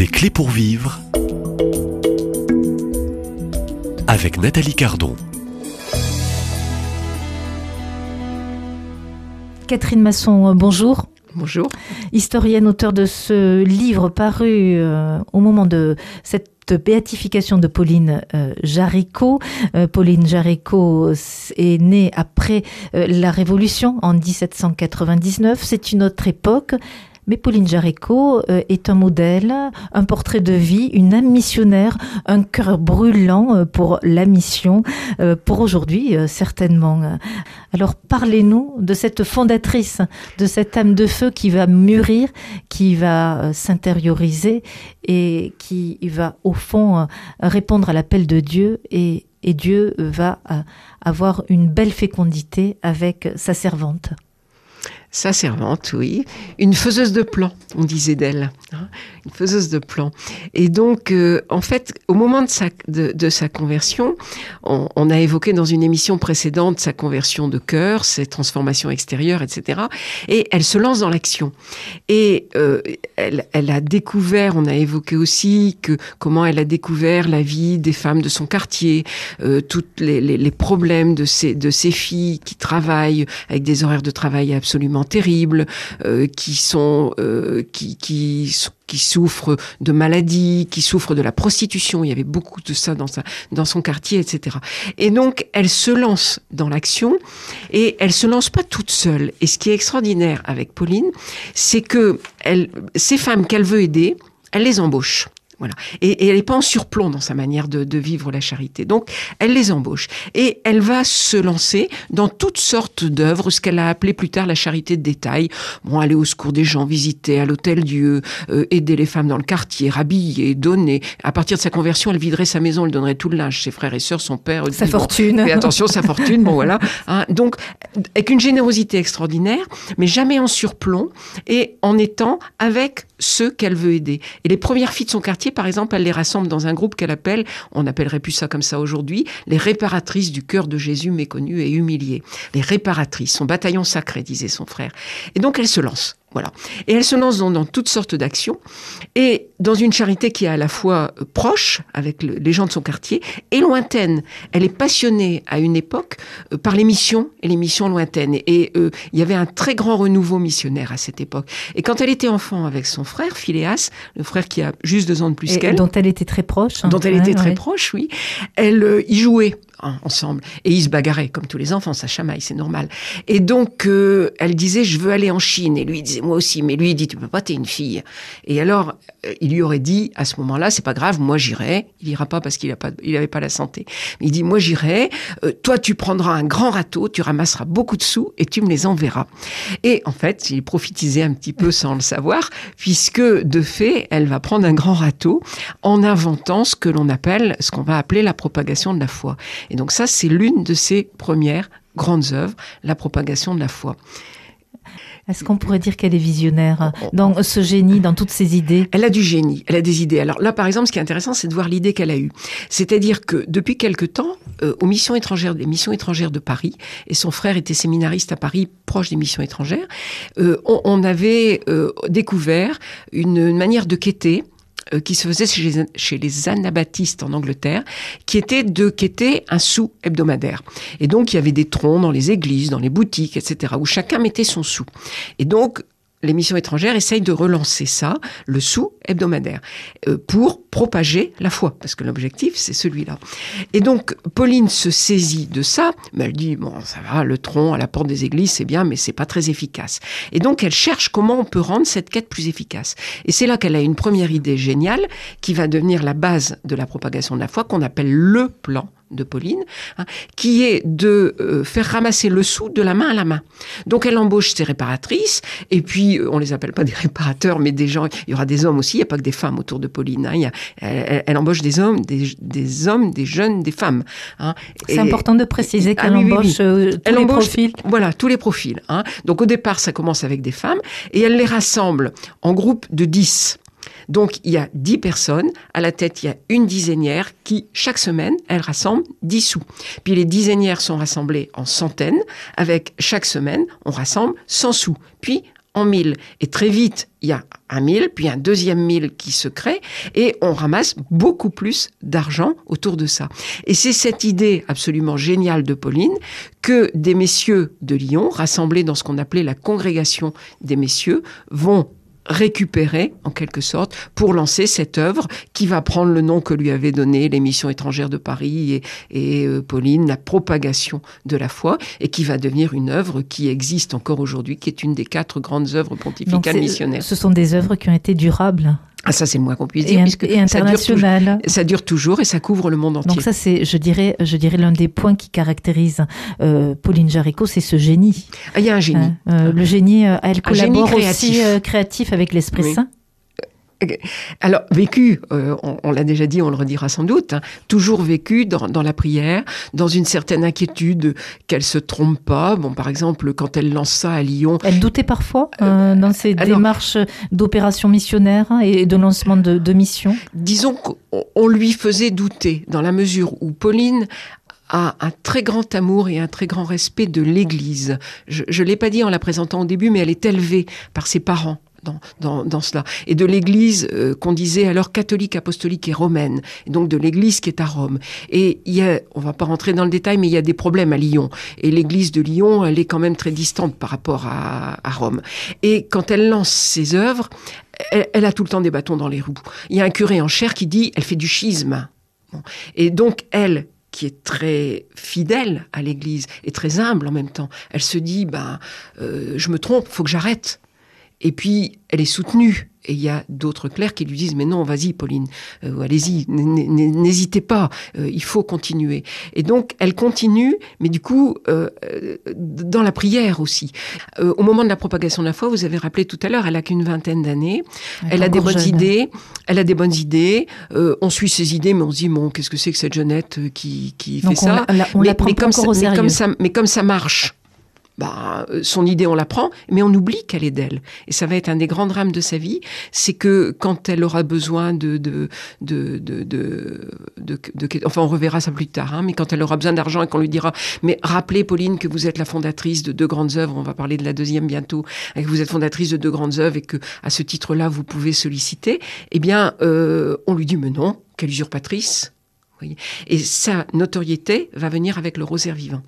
Des clés pour vivre avec Nathalie Cardon. Catherine Masson, bonjour. Bonjour. Historienne, auteur de ce livre paru euh, au moment de cette béatification de Pauline euh, Jaricot. Euh, Pauline Jaricot est née après euh, la Révolution en 1799. C'est une autre époque. Mais Pauline Jaricot euh, est un modèle, un portrait de vie, une âme missionnaire, un cœur brûlant euh, pour la mission, euh, pour aujourd'hui certainement. Alors parlez-nous de cette fondatrice, de cette âme de feu qui va mûrir, qui va s'intérioriser et qui va au fond répondre à l'appel de Dieu et Dieu va avoir une belle fécondité avec sa servante sa servante, oui, une faiseuse de plans, on disait d'elle, hein, une faiseuse de plans. Et donc, euh, en fait, au moment de sa, de, de sa conversion, on, on, a évoqué dans une émission précédente sa conversion de cœur, ses transformations extérieures, etc. Et elle se lance dans l'action. Et euh, elle, elle, a découvert, on a évoqué aussi que comment elle a découvert la vie des femmes de son quartier, euh, tous les, les, les, problèmes de ses, de ses filles qui travaillent avec des horaires de travail absolument terribles, euh, qui sont euh, qui, qui qui souffrent de maladies, qui souffrent de la prostitution. Il y avait beaucoup de ça dans, sa, dans son quartier, etc. Et donc, elle se lance dans l'action et elle se lance pas toute seule. Et ce qui est extraordinaire avec Pauline, c'est que elle, ces femmes qu'elle veut aider, elle les embauche. Voilà. Et, et elle n'est pas en surplomb dans sa manière de, de, vivre la charité. Donc, elle les embauche. Et elle va se lancer dans toutes sortes d'œuvres, ce qu'elle a appelé plus tard la charité de détail. Bon, aller au secours des gens, visiter à l'hôtel Dieu, euh, aider les femmes dans le quartier, rhabiller, donner. À partir de sa conversion, elle viderait sa maison, elle donnerait tout le linge, ses frères et sœurs, son père. Sa dit, fortune. Bon, attention, sa fortune, bon voilà. Hein, donc, avec une générosité extraordinaire, mais jamais en surplomb et en étant avec ceux qu'elle veut aider. Et les premières filles de son quartier, par exemple, elle les rassemble dans un groupe qu'elle appelle, on n'appellerait plus ça comme ça aujourd'hui, les réparatrices du cœur de Jésus méconnu et humilié. Les réparatrices, son bataillon sacré, disait son frère. Et donc elle se lance. Voilà. Et elle se lance dans, dans toutes sortes d'actions et dans une charité qui est à la fois euh, proche avec le, les gens de son quartier et lointaine. Elle est passionnée à une époque euh, par les missions et les missions lointaines. Et, et euh, il y avait un très grand renouveau missionnaire à cette époque. Et quand elle était enfant avec son frère, Phileas, le frère qui a juste deux ans de plus qu'elle. Dont elle était très proche. Hein. Dont elle ouais, était ouais. très proche, oui. Elle euh, y jouait hein, ensemble. Et ils se bagarraient, comme tous les enfants, ça chamaille, c'est normal. Et donc, euh, elle disait, je veux aller en Chine. Et lui, il disait, moi aussi. Mais lui, il dit, tu peux pas, t'es une fille. Et alors, euh, il lui aurait dit, à ce moment-là, c'est pas grave, moi j'irai. Il ira pas parce qu'il a pas, pas la santé. Il dit, moi j'irai. Euh, toi, tu prendras un grand râteau, tu ramasseras beaucoup de sous et tu me les enverras. Et en fait, il prophétisait un petit peu sans le savoir, puisque de fait, elle va prendre un grand râteau en inventant ce que l'on appelle, ce qu'on va appeler la propagation de la foi. Et donc ça, c'est l'une de ses premières grandes œuvres, la propagation de la foi. Est-ce qu'on pourrait dire qu'elle est visionnaire dans ce génie, dans toutes ses idées? Elle a du génie, elle a des idées. Alors là, par exemple, ce qui est intéressant, c'est de voir l'idée qu'elle a eue. C'est-à-dire que depuis quelque temps, euh, aux missions étrangères, des missions étrangères de Paris, et son frère était séminariste à Paris, proche des missions étrangères, euh, on, on, avait euh, découvert une, une manière de quêter qui se faisait chez les, chez les anabaptistes en Angleterre, qui était de quêter un sou hebdomadaire. Et donc, il y avait des troncs dans les églises, dans les boutiques, etc., où chacun mettait son sou. Et donc, les missions étrangères essayent de relancer ça, le sou hebdomadaire, euh, pour propager la foi, parce que l'objectif, c'est celui-là. Et donc, Pauline se saisit de ça, mais elle dit, bon, ça va, le tronc à la porte des églises, c'est bien, mais c'est pas très efficace. Et donc, elle cherche comment on peut rendre cette quête plus efficace. Et c'est là qu'elle a une première idée géniale, qui va devenir la base de la propagation de la foi, qu'on appelle le plan de Pauline, hein, qui est de euh, faire ramasser le sou de la main à la main. Donc elle embauche ses réparatrices, et puis euh, on les appelle pas des réparateurs, mais des gens, il y aura des hommes aussi, il n'y a pas que des femmes autour de Pauline. Hein, il y a, elle, elle, embauche des hommes, des, des, hommes, des jeunes, des femmes. Hein, C'est important de préciser qu'elle ah, oui, embauche oui, oui. Euh, tous elle les embauche, profils. Voilà, tous les profils. Hein. Donc au départ, ça commence avec des femmes, et elle les rassemble en groupe de 10. Donc, il y a 10 personnes. À la tête, il y a une dizainière qui, chaque semaine, elle rassemble 10 sous. Puis les dizainières sont rassemblées en centaines. Avec chaque semaine, on rassemble 100 sous. Puis, en mille. Et très vite, il y a un mille, puis un deuxième mille qui se crée, et on ramasse beaucoup plus d'argent autour de ça. Et c'est cette idée absolument géniale de Pauline que des messieurs de Lyon, rassemblés dans ce qu'on appelait la congrégation des messieurs, vont récupérer en quelque sorte pour lancer cette œuvre qui va prendre le nom que lui avait donné l'émission étrangère de Paris et, et euh, Pauline, la propagation de la foi, et qui va devenir une œuvre qui existe encore aujourd'hui, qui est une des quatre grandes œuvres pontificales missionnaires. Ce sont des œuvres qui ont été durables. Ah, ça, c'est le moins qu'on puisse dire. Et, puisque et international. Ça dure, ça dure, toujours et ça couvre le monde entier. Donc ça, c'est, je dirais, je dirais l'un des points qui caractérise euh, Pauline Jaricot, c'est ce génie. Ah, il y a un génie. Hein, euh, le génie, euh, elle collabore créatif. aussi créatif avec l'Esprit oui. Saint. Alors, vécu, euh, on, on l'a déjà dit, on le redira sans doute, hein, toujours vécu dans, dans, la prière, dans une certaine inquiétude qu'elle se trompe pas. Bon, par exemple, quand elle lance ça à Lyon. Elle doutait parfois euh, dans ses alors, démarches d'opération missionnaire et de lancement de, de mission? Disons qu'on lui faisait douter, dans la mesure où Pauline a un très grand amour et un très grand respect de l'Église. Je ne l'ai pas dit en la présentant au début, mais elle est élevée par ses parents dans, cela. Et de l'Église euh, qu'on disait alors catholique, apostolique et romaine. Et donc de l'Église qui est à Rome. Et il y a, on va pas rentrer dans le détail, mais il y a des problèmes à Lyon. Et l'Église de Lyon, elle est quand même très distante par rapport à, Rome. Et quand elle lance ses œuvres, elle, a tout le temps des bâtons dans les roues. Il y a un curé en chair qui dit, elle fait du schisme. Et donc elle, qui est très fidèle à l'Église et très humble en même temps. Elle se dit, ben, euh, je me trompe, faut que j'arrête. Et puis, elle est soutenue. Et il y a d'autres clercs qui lui disent, mais non, vas-y, Pauline, euh, allez-y, n'hésitez pas, euh, il faut continuer. Et donc, elle continue, mais du coup, euh, dans la prière aussi. Euh, au moment de la propagation de la foi, vous avez rappelé tout à l'heure, elle a qu'une vingtaine d'années, elle a des bonnes jeune. idées, elle a des bonnes idées, euh, on suit ses idées, mais on se dit, bon, qu'est-ce que c'est que cette jeunette qui, qui donc fait on ça la, on mais, mais, comme ça, mais, comme ça, mais comme ça marche, bah, son idée, on la prend, mais on oublie qu'elle est d'elle. Et ça va être un des grands drames de sa vie, c'est que quand elle aura besoin de, de, de, de, de, enfin, on reverra ça plus tard, hein, mais quand elle aura besoin d'argent et qu'on lui dira, mais rappelez, Pauline, que vous êtes la fondatrice de deux grandes œuvres, on va parler de la deuxième bientôt, et que vous êtes fondatrice de deux grandes œuvres et que, à ce titre-là, vous pouvez solliciter, eh bien, euh, on lui dit, mais non, quelle usurpatrice. Et sa notoriété va venir avec le rosaire vivant.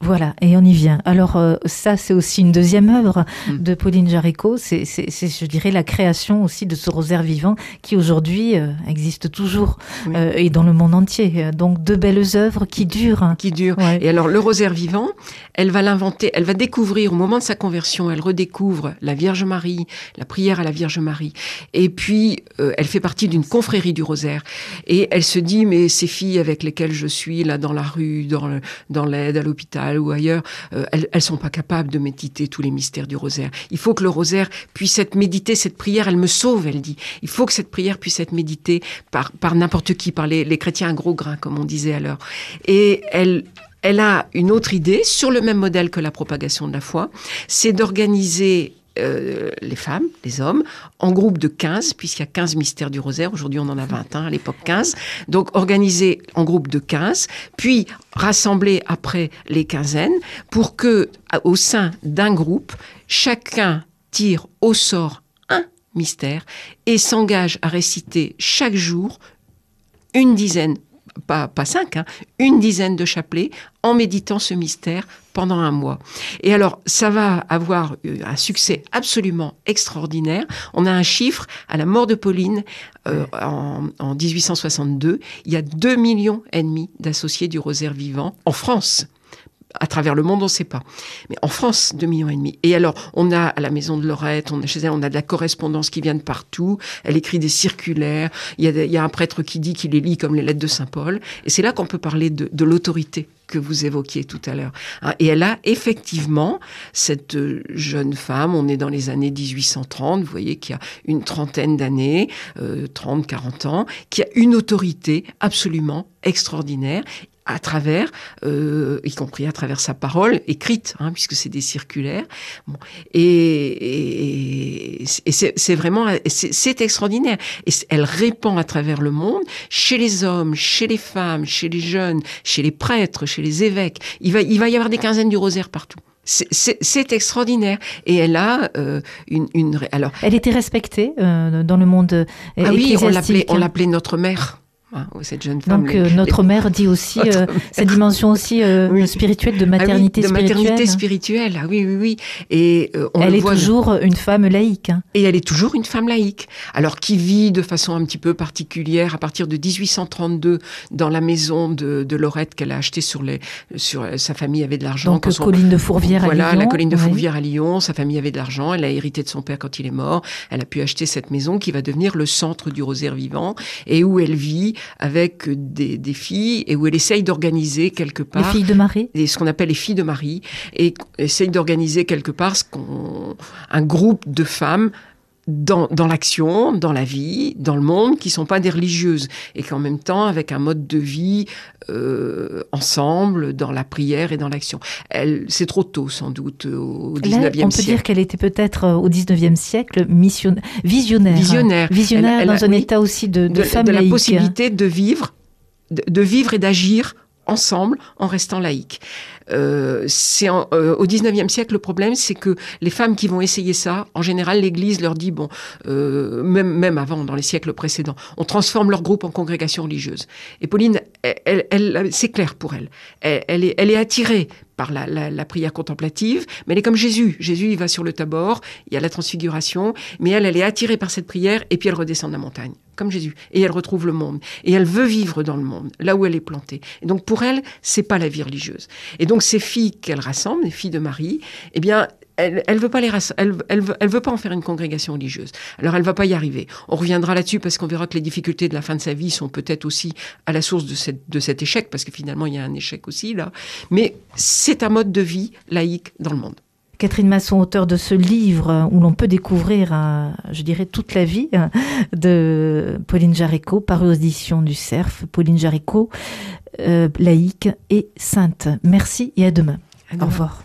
Voilà, et on y vient. Alors euh, ça, c'est aussi une deuxième œuvre mmh. de Pauline Jaricot. C'est, je dirais, la création aussi de ce rosaire vivant qui aujourd'hui euh, existe toujours oui. euh, et dans le monde entier. Donc deux belles œuvres qui durent. Qui durent. Ouais. Et alors le rosaire vivant, elle va l'inventer, elle va découvrir au moment de sa conversion, elle redécouvre la Vierge Marie, la prière à la Vierge Marie. Et puis elle fait partie d'une confrérie du rosaire. Et elle se dit, mais ces filles avec lesquelles je suis là dans la rue, dans, dans l'aide à ou ailleurs, euh, elles, elles sont pas capables de méditer tous les mystères du rosaire. Il faut que le rosaire puisse être médité, cette prière, elle me sauve, elle dit. Il faut que cette prière puisse être méditée par, par n'importe qui, par les, les chrétiens à gros grains, comme on disait alors. Et elle, elle a une autre idée sur le même modèle que la propagation de la foi, c'est d'organiser euh, les femmes, les hommes, en groupe de 15, puisqu'il y a 15 mystères du rosaire. Aujourd'hui, on en a 21, à l'époque 15. Donc, organiser en groupe de 15, puis rassembler après les quinzaines pour que, au sein d'un groupe, chacun tire au sort un mystère et s'engage à réciter chaque jour une dizaine pas, pas cinq, hein, une dizaine de chapelets en méditant ce mystère pendant un mois. Et alors, ça va avoir un succès absolument extraordinaire. On a un chiffre, à la mort de Pauline, euh, en, en 1862, il y a 2 millions et demi d'associés du rosaire vivant en France à travers le monde, on ne sait pas. Mais en France, 2 millions et demi. Et alors, on a à la maison de Lorette, on a chez elle, on a de la correspondance qui vient de partout. Elle écrit des circulaires. Il y a, un prêtre qui dit qu'il les lit comme les lettres de Saint Paul. Et c'est là qu'on peut parler de, l'autorité que vous évoquiez tout à l'heure. Et elle a effectivement, cette jeune femme, on est dans les années 1830, vous voyez qu'il y a une trentaine d'années, euh, 30, 40 ans, qui a une autorité absolument extraordinaire à travers, euh, y compris à travers sa parole écrite, hein, puisque c'est des circulaires. Bon. Et, et, et c'est vraiment, c'est extraordinaire. Et elle répand à travers le monde, chez les hommes, chez les femmes, chez les jeunes, chez les prêtres, chez les évêques. Il va, il va y avoir des quinzaines du rosaire partout. C'est extraordinaire. Et elle a euh, une, une, Alors, elle était respectée euh, dans le monde euh, ah oui, on l'appelait notre mère. Ah, cette jeune femme. Donc euh, notre mère dit aussi euh, cette dimension aussi euh, spirituelle de maternité ah oui, de spirituelle. maternité spirituelle. Ah oui oui oui. Et euh, on elle est voit, toujours une femme laïque. Hein. Et elle est toujours une femme laïque. Alors qui vit de façon un petit peu particulière à partir de 1832 dans la maison de, de Lorette qu'elle a achetée sur les sur sa famille avait de l'argent. Donc son, colline de Fourvière voilà, à Lyon. la colline de Fourvière à Lyon. Sa famille avait de l'argent. Elle a hérité de son père quand il est mort. Elle a pu acheter cette maison qui va devenir le centre du rosaire vivant et où elle vit avec des, filles et où elle essaye d'organiser quelque part. Les filles de Marie Ce qu'on appelle les filles de Marie. Et essaye d'organiser quelque part ce un groupe de femmes dans, dans l'action, dans la vie, dans le monde, qui sont pas des religieuses, et qu'en même temps, avec un mode de vie euh, ensemble, dans la prière et dans l'action. C'est trop tôt, sans doute, au 19e siècle. On peut dire qu'elle était peut-être euh, au 19e siècle mission... visionnaire. Visionnaire. Visionnaire elle, elle, dans un oui, état aussi de, de, de femme de laïque. la possibilité de vivre, de, de vivre et d'agir ensemble en restant laïque. Euh, euh, au 19e siècle le problème c'est que les femmes qui vont essayer ça en général l'église leur dit bon euh, même même avant dans les siècles précédents on transforme leur groupe en congrégation religieuse et Pauline elle c'est clair pour elle. elle elle est elle est attirée la, prière contemplative, mais elle est comme Jésus. Jésus, il va sur le tabord, il y a la transfiguration, mais elle, elle est attirée par cette prière et puis elle redescend de la montagne, comme Jésus. Et elle retrouve le monde. Et elle veut vivre dans le monde, là où elle est plantée. Et donc pour elle, c'est pas la vie religieuse. Et donc ces filles qu'elle rassemble, les filles de Marie, eh bien, elle, elle veut pas les elle, elle, veut, elle veut pas en faire une congrégation religieuse. Alors elle va pas y arriver. On reviendra là-dessus parce qu'on verra que les difficultés de la fin de sa vie sont peut-être aussi à la source de, cette, de cet échec parce que finalement il y a un échec aussi là. Mais c'est un mode de vie laïque dans le monde. Catherine Masson, auteur de ce livre où l'on peut découvrir, je dirais, toute la vie de Pauline Jaricot, paru aux éditions du CERF. Pauline Jaricot, euh, laïque et sainte. Merci et à demain. À demain. Au revoir.